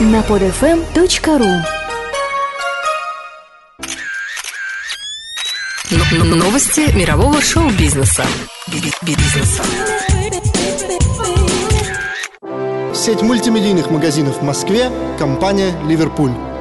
на podfm.ru Новости мирового шоу-бизнеса. Бизнеса. Сеть мультимедийных магазинов в Москве, компания «Ливерпуль».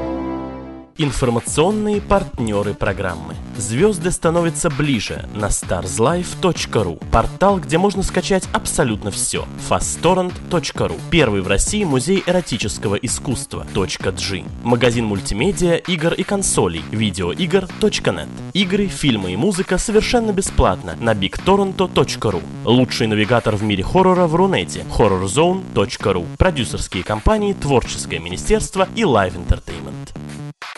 Информационные партнеры программы. Звезды становятся ближе на starslife.ru. Портал, где можно скачать абсолютно все. fasttorrent.ru. Первый в России музей эротического искусства. .g. Магазин мультимедиа, игр и консолей. Видеоигр.нет. Игры, фильмы и музыка совершенно бесплатно на bigtorrento.ru. Лучший навигатор в мире хоррора в Рунете. horrorzone.ru. Продюсерские компании, творческое министерство и Live Entertainment.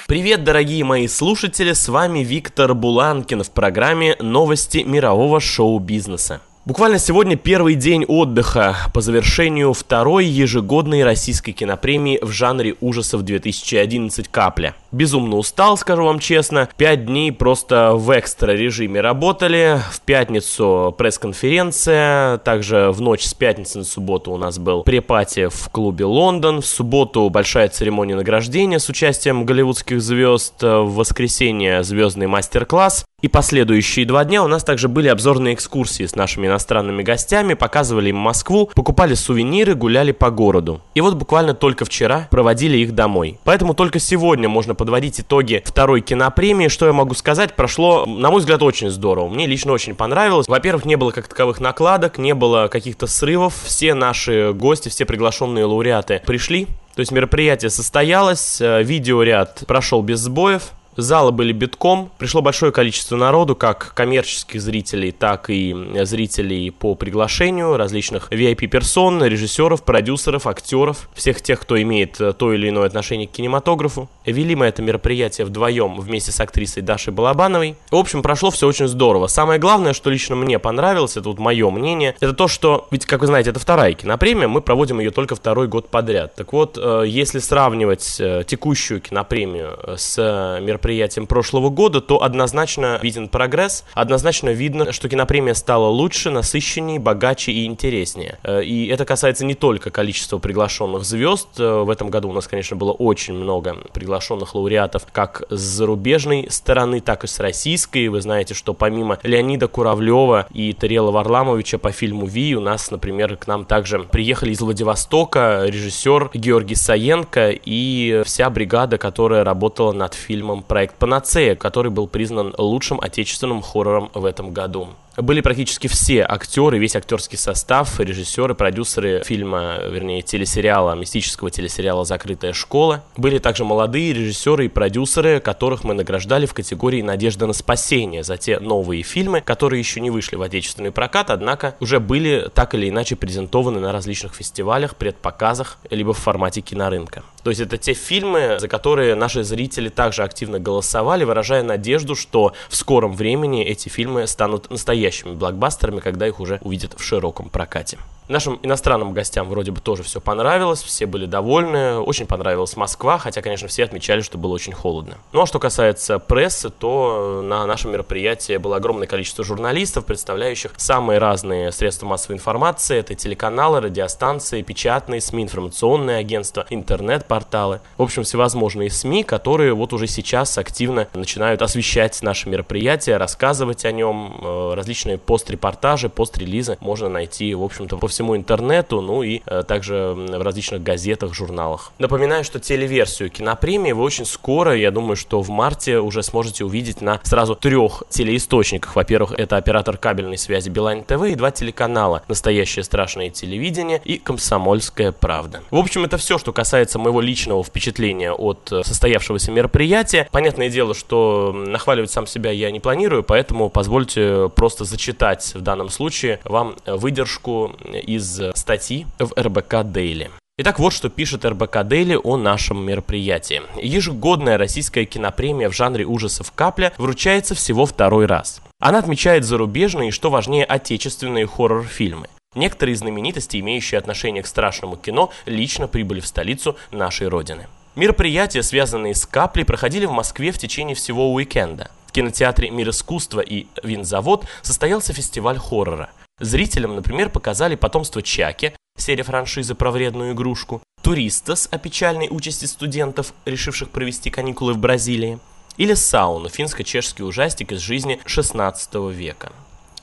Привет, дорогие мои слушатели, с вами Виктор Буланкин в программе «Новости мирового шоу-бизнеса». Буквально сегодня первый день отдыха по завершению второй ежегодной российской кинопремии в жанре ужасов 2011 «Капля». Безумно устал, скажу вам честно. Пять дней просто в экстра режиме работали. В пятницу пресс-конференция. Также в ночь с пятницы на субботу у нас был препати в клубе «Лондон». В субботу большая церемония награждения с участием голливудских звезд. В воскресенье звездный мастер-класс. И последующие два дня у нас также были обзорные экскурсии с нашими иностранными гостями, показывали им Москву, покупали сувениры, гуляли по городу. И вот буквально только вчера проводили их домой. Поэтому только сегодня можно подводить итоги второй кинопремии. Что я могу сказать? Прошло, на мой взгляд, очень здорово. Мне лично очень понравилось. Во-первых, не было как таковых накладок, не было каких-то срывов. Все наши гости, все приглашенные лауреаты пришли. То есть мероприятие состоялось, э, видеоряд прошел без сбоев. Залы были битком, пришло большое количество народу, как коммерческих зрителей, так и зрителей по приглашению, различных VIP-персон, режиссеров, продюсеров, актеров, всех тех, кто имеет э, то или иное отношение к кинематографу. Вели мы это мероприятие вдвоем вместе с актрисой Дашей Балабановой. В общем, прошло все очень здорово. Самое главное, что лично мне понравилось, это вот мое мнение, это то, что, ведь, как вы знаете, это вторая кинопремия, мы проводим ее только второй год подряд. Так вот, э, если сравнивать э, текущую кинопремию с мероприятием мероприятиям прошлого года, то однозначно виден прогресс, однозначно видно, что кинопремия стала лучше, насыщеннее, богаче и интереснее. Э, и это касается не только количества приглашенных звезд. Э, в этом году у нас, конечно, было очень много приглашенных лауреатов как с зарубежной стороны, так и с российской. Вы знаете, что помимо Леонида Куравлева и Тарела Варламовича по фильму «Ви», у нас, например, к нам также приехали из Владивостока режиссер Георгий Саенко и вся бригада, которая работала над фильмом проект «Панацея», который был признан лучшим отечественным хоррором в этом году были практически все актеры, весь актерский состав, режиссеры, продюсеры фильма, вернее, телесериала, мистического телесериала «Закрытая школа». Были также молодые режиссеры и продюсеры, которых мы награждали в категории «Надежда на спасение» за те новые фильмы, которые еще не вышли в отечественный прокат, однако уже были так или иначе презентованы на различных фестивалях, предпоказах, либо в формате кинорынка. То есть это те фильмы, за которые наши зрители также активно голосовали, выражая надежду, что в скором времени эти фильмы станут настоящими блокбастерами, когда их уже увидят в широком прокате. Нашим иностранным гостям вроде бы тоже все понравилось, все были довольны, очень понравилась Москва, хотя, конечно, все отмечали, что было очень холодно. Ну а что касается прессы, то на нашем мероприятии было огромное количество журналистов, представляющих самые разные средства массовой информации. Это телеканалы, радиостанции, печатные СМИ, информационные агентства, интернет-порталы. В общем, всевозможные СМИ, которые вот уже сейчас активно начинают освещать наше мероприятие, рассказывать о нем. Э, различные пост-репортажи, пост-релизы можно найти, в общем-то, по всему интернету, ну и э, также в различных газетах, журналах. Напоминаю, что телеверсию кинопремии вы очень скоро, я думаю, что в марте уже сможете увидеть на сразу трех телеисточниках. Во-первых, это оператор кабельной связи Билайн ТВ и два телеканала «Настоящее страшное телевидение» и «Комсомольская правда». В общем, это все, что касается моего личного впечатления от э, состоявшегося мероприятия. Понятное дело, что нахваливать сам себя я не планирую, поэтому позвольте просто зачитать в данном случае вам выдержку из статьи в РБК Дейли. Итак, вот что пишет РБК Дейли о нашем мероприятии. Ежегодная российская кинопремия в жанре ужасов «Капля» вручается всего второй раз. Она отмечает зарубежные и, что важнее, отечественные хоррор-фильмы. Некоторые знаменитости, имеющие отношение к страшному кино, лично прибыли в столицу нашей родины. Мероприятия, связанные с «Каплей», проходили в Москве в течение всего уикенда. В кинотеатре «Мир искусства» и «Винзавод» состоялся фестиваль хоррора – Зрителям, например, показали «Потомство Чаки», серия франшизы про вредную игрушку, Туристас о печальной участи студентов, решивших провести каникулы в Бразилии, или Сауна, финско-чешский ужастик из жизни 16 века.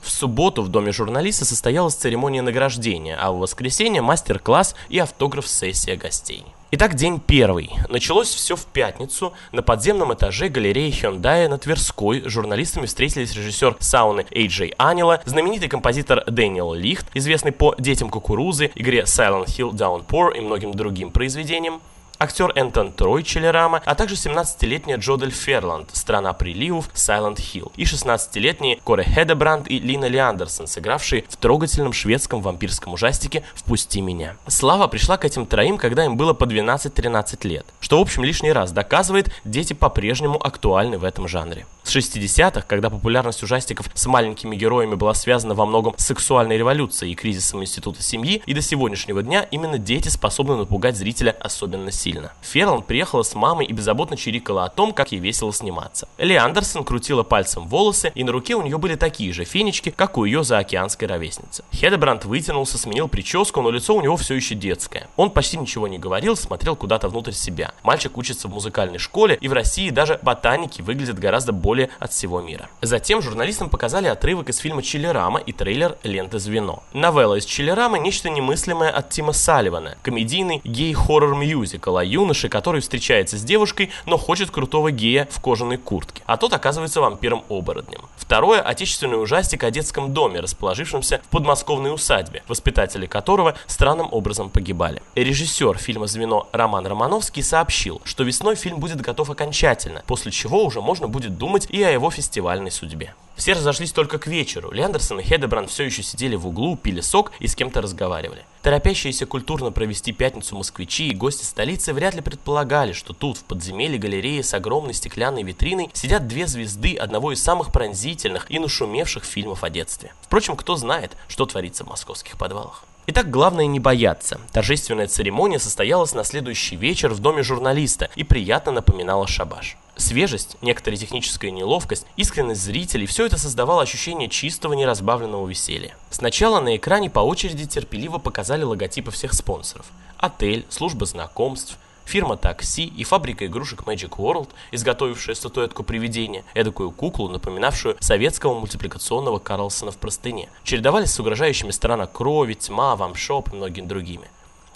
В субботу в Доме журналиста состоялась церемония награждения, а в воскресенье мастер-класс и автограф-сессия гостей. Итак, день первый. Началось все в пятницу. На подземном этаже галереи Hyundai на Тверской журналистами встретились режиссер сауны Эй Джей Анила, знаменитый композитор Дэниел Лихт, известный по «Детям кукурузы», игре Silent Hill Downpour и многим другим произведениям, актер Энтон Трой Челерама, а также 17-летняя Джодель Ферланд, страна приливов Silent Hill, и 16-летние Коре Хедебранд и Лина Ли Андерсон, сыгравшие в трогательном шведском вампирском ужастике «Впусти меня». Слава пришла к этим троим, когда им было по 12-13 лет, что в общем лишний раз доказывает, дети по-прежнему актуальны в этом жанре. С 60-х, когда популярность ужастиков с маленькими героями была связана во многом с сексуальной революцией и кризисом института семьи, и до сегодняшнего дня именно дети способны напугать зрителя особенно сильно. Ферланд приехала с мамой и беззаботно чирикала о том, как ей весело сниматься. Ли Андерсон крутила пальцем волосы, и на руке у нее были такие же фенечки, как у ее заокеанской ровесницы. Хедебранд вытянулся, сменил прическу, но лицо у него все еще детское. Он почти ничего не говорил, смотрел куда-то внутрь себя. Мальчик учится в музыкальной школе, и в России даже ботаники выглядят гораздо более от всего мира. Затем журналистам показали отрывок из фильма «Чиллерама» и трейлер «Лента звено». Новелла из «Чиллерама» – нечто немыслимое от Тима Салливана, комедийный гей-хоррор-мюзикл о юноше, который встречается с девушкой, но хочет крутого гея в кожаной куртке, а тот оказывается вампиром-оборотнем. Второе – отечественный ужастик о детском доме, расположившемся в подмосковной усадьбе, воспитатели которого странным образом погибали. Режиссер фильма «Звено» Роман Романовский сообщил, что весной фильм будет готов окончательно, после чего уже можно будет думать и о его фестивальной судьбе. Все разошлись только к вечеру. Лендерсон и Хедебранд все еще сидели в углу, пили сок и с кем-то разговаривали. Торопящиеся культурно провести пятницу москвичи и гости столицы вряд ли предполагали, что тут, в подземелье галереи с огромной стеклянной витриной, сидят две звезды одного из самых пронзительных и нашумевших фильмов о детстве. Впрочем, кто знает, что творится в московских подвалах. Итак, главное не бояться. Торжественная церемония состоялась на следующий вечер в доме журналиста и приятно напоминала шабаш. Свежесть, некоторая техническая неловкость, искренность зрителей – все это создавало ощущение чистого неразбавленного веселья. Сначала на экране по очереди терпеливо показали логотипы всех спонсоров. Отель, служба знакомств, фирма такси и фабрика игрушек Magic World, изготовившая статуэтку привидения, эдакую куклу, напоминавшую советского мультипликационного Карлсона в простыне, чередовались с угрожающими сторона крови, тьма, вамшоп и многими другими.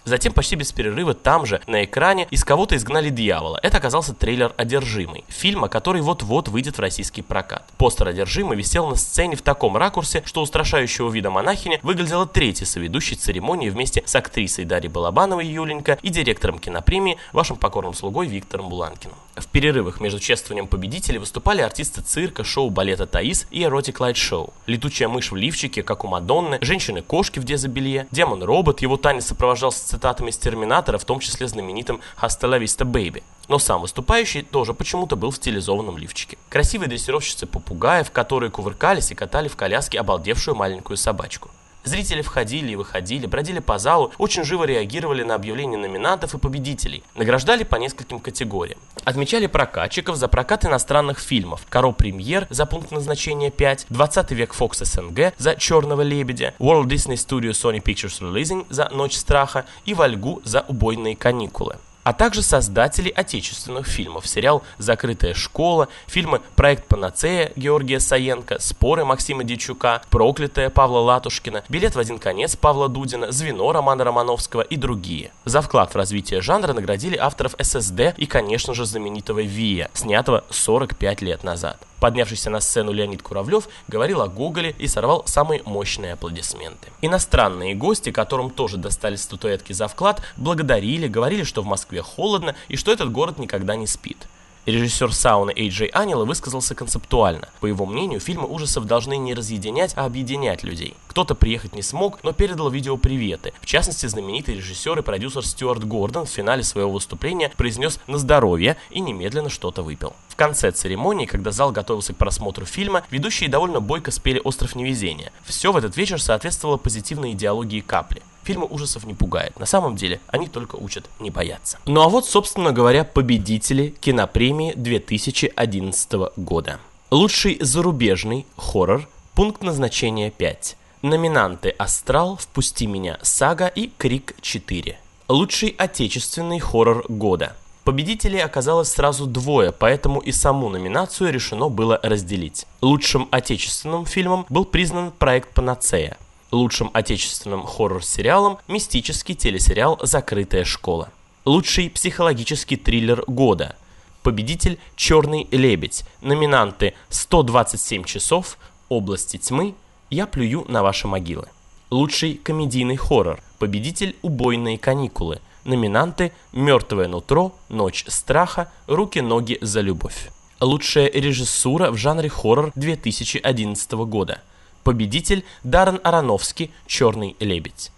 Затем почти без перерыва там же, на экране, из кого-то изгнали дьявола. Это оказался трейлер «Одержимый», фильма, который вот-вот выйдет в российский прокат. Постер «Одержимый» висел на сцене в таком ракурсе, что устрашающего вида монахиня выглядела третья соведущей церемонии вместе с актрисой Дарьей Балабановой Юленька и директором кинопремии, вашим покорным слугой Виктором Буланкиным. В перерывах между чествованием победителей выступали артисты цирка, шоу балета «Таис» и эротик лайт шоу. Летучая мышь в лифчике, как у Мадонны, женщины-кошки в дезобелье, демон-робот, его танец сопровождался цитатами из Терминатора, в том числе знаменитым «Hasta la vista, baby». Но сам выступающий тоже почему-то был в стилизованном лифчике. Красивые дрессировщицы попугаев, которые кувыркались и катали в коляске обалдевшую маленькую собачку. Зрители входили и выходили, бродили по залу, очень живо реагировали на объявления номинантов и победителей. Награждали по нескольким категориям. Отмечали прокатчиков за прокат иностранных фильмов. Каро Премьер за пункт назначения 5, 20 век Fox СНГ за Черного лебедя, World Disney Studio Sony Pictures Releasing за Ночь страха и Вальгу за Убойные каникулы а также создатели отечественных фильмов. Сериал «Закрытая школа», фильмы «Проект Панацея» Георгия Саенко, «Споры» Максима Дичука, «Проклятая» Павла Латушкина, «Билет в один конец» Павла Дудина, «Звено» Романа Романовского и другие. За вклад в развитие жанра наградили авторов ССД и, конечно же, знаменитого «Вия», снятого 45 лет назад. Поднявшийся на сцену Леонид Куравлев говорил о Гоголе и сорвал самые мощные аплодисменты. Иностранные гости, которым тоже достались статуэтки за вклад, благодарили, говорили, что в Москве холодно и что этот город никогда не спит. Режиссер сауны Эй Джей Анила высказался концептуально. По его мнению, фильмы ужасов должны не разъединять, а объединять людей. Кто-то приехать не смог, но передал видео приветы. В частности, знаменитый режиссер и продюсер Стюарт Гордон в финале своего выступления произнес «на здоровье» и немедленно что-то выпил. В конце церемонии, когда зал готовился к просмотру фильма, ведущие довольно бойко спели «Остров невезения». Все в этот вечер соответствовало позитивной идеологии капли. Фильмы ужасов не пугают. На самом деле, они только учат не бояться. Ну а вот, собственно говоря, победители кинопремии 2011 года. Лучший зарубежный хоррор, пункт назначения 5. Номинанты «Астрал», «Впусти меня», «Сага» и «Крик 4». Лучший отечественный хоррор года. Победителей оказалось сразу двое, поэтому и саму номинацию решено было разделить. Лучшим отечественным фильмом был признан проект «Панацея». Лучшим отечественным хоррор-сериалом – мистический телесериал «Закрытая школа». Лучший психологический триллер года. Победитель «Черный лебедь». Номинанты «127 часов», «Области тьмы», «Я плюю на ваши могилы». Лучший комедийный хоррор. Победитель «Убойные каникулы». Номинанты «Мертвое нутро», «Ночь страха», «Руки-ноги за любовь». Лучшая режиссура в жанре хоррор 2011 года. Победитель Даррен Аронофски «Черный лебедь».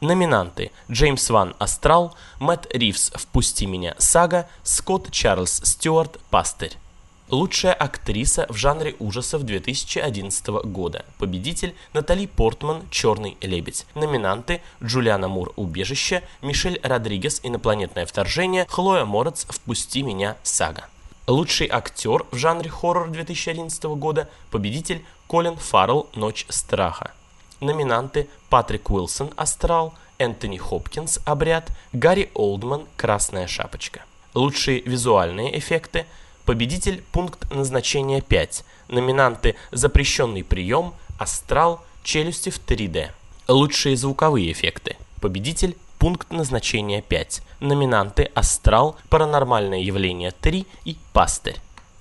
Номинанты Джеймс Ван Астрал, Мэтт Ривз «Впусти меня, сага», Скотт Чарльз Стюарт «Пастырь». Лучшая актриса в жанре ужасов 2011 года. Победитель Натали Портман «Черный лебедь». Номинанты Джулиана Мур «Убежище», Мишель Родригес «Инопланетное вторжение», Хлоя Морец «Впусти меня, сага». Лучший актер в жанре хоррор 2011 года. Победитель Колин Фаррелл «Ночь страха». Номинанты Патрик Уилсон «Астрал», Энтони Хопкинс «Обряд», Гарри Олдман «Красная шапочка». Лучшие визуальные эффекты – Победитель пункт назначения 5. Номинанты «Запрещенный прием», «Астрал», «Челюсти в 3D». Лучшие звуковые эффекты. Победитель пункт назначения 5. Номинанты «Астрал», «Паранормальное явление 3» и «Пастырь».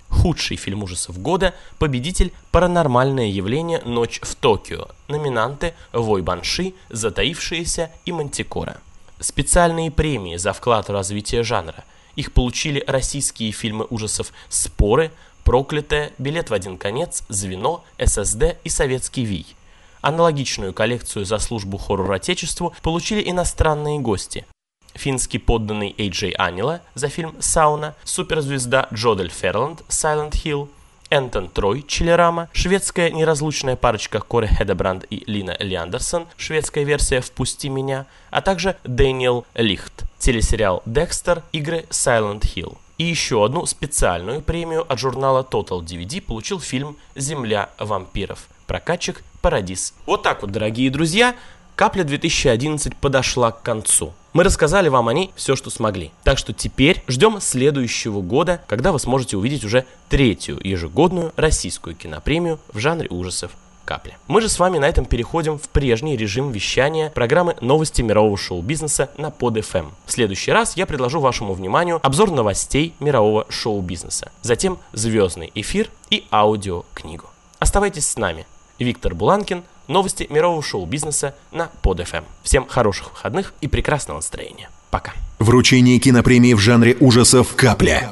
Худший фильм ужасов года – победитель «Паранормальное явление. Ночь в Токио». Номинанты «Вой Банши», «Затаившиеся» и «Мантикора». Специальные премии за вклад в развитие жанра – их получили российские фильмы ужасов «Споры», «Проклятая», «Билет в один конец», «Звено», «ССД» и «Советский Вий». Аналогичную коллекцию за службу хоррор Отечеству получили иностранные гости. Финский подданный Эйджей Анила за фильм «Сауна», суперзвезда Джодель Ферланд «Silent Hill», Энтон Трой, Чилерама, шведская неразлучная парочка Кори Хедебранд и Лина Лиандерсон, шведская версия «Впусти меня», а также Дэниел Лихт, телесериал «Декстер», игры Silent Hill. И еще одну специальную премию от журнала Total DVD получил фильм «Земля вампиров». Прокатчик Парадис. Вот так вот, дорогие друзья, Капля 2011 подошла к концу. Мы рассказали вам о ней все, что смогли. Так что теперь ждем следующего года, когда вы сможете увидеть уже третью ежегодную российскую кинопремию в жанре ужасов капля. Мы же с вами на этом переходим в прежний режим вещания программы «Новости мирового шоу-бизнеса» на под FM. В следующий раз я предложу вашему вниманию обзор новостей мирового шоу-бизнеса, затем звездный эфир и аудиокнигу. Оставайтесь с нами. Виктор Буланкин, новости мирового шоу-бизнеса на PodFM. Всем хороших выходных и прекрасного настроения. Пока. Вручение кинопремии в жанре ужасов «Капля».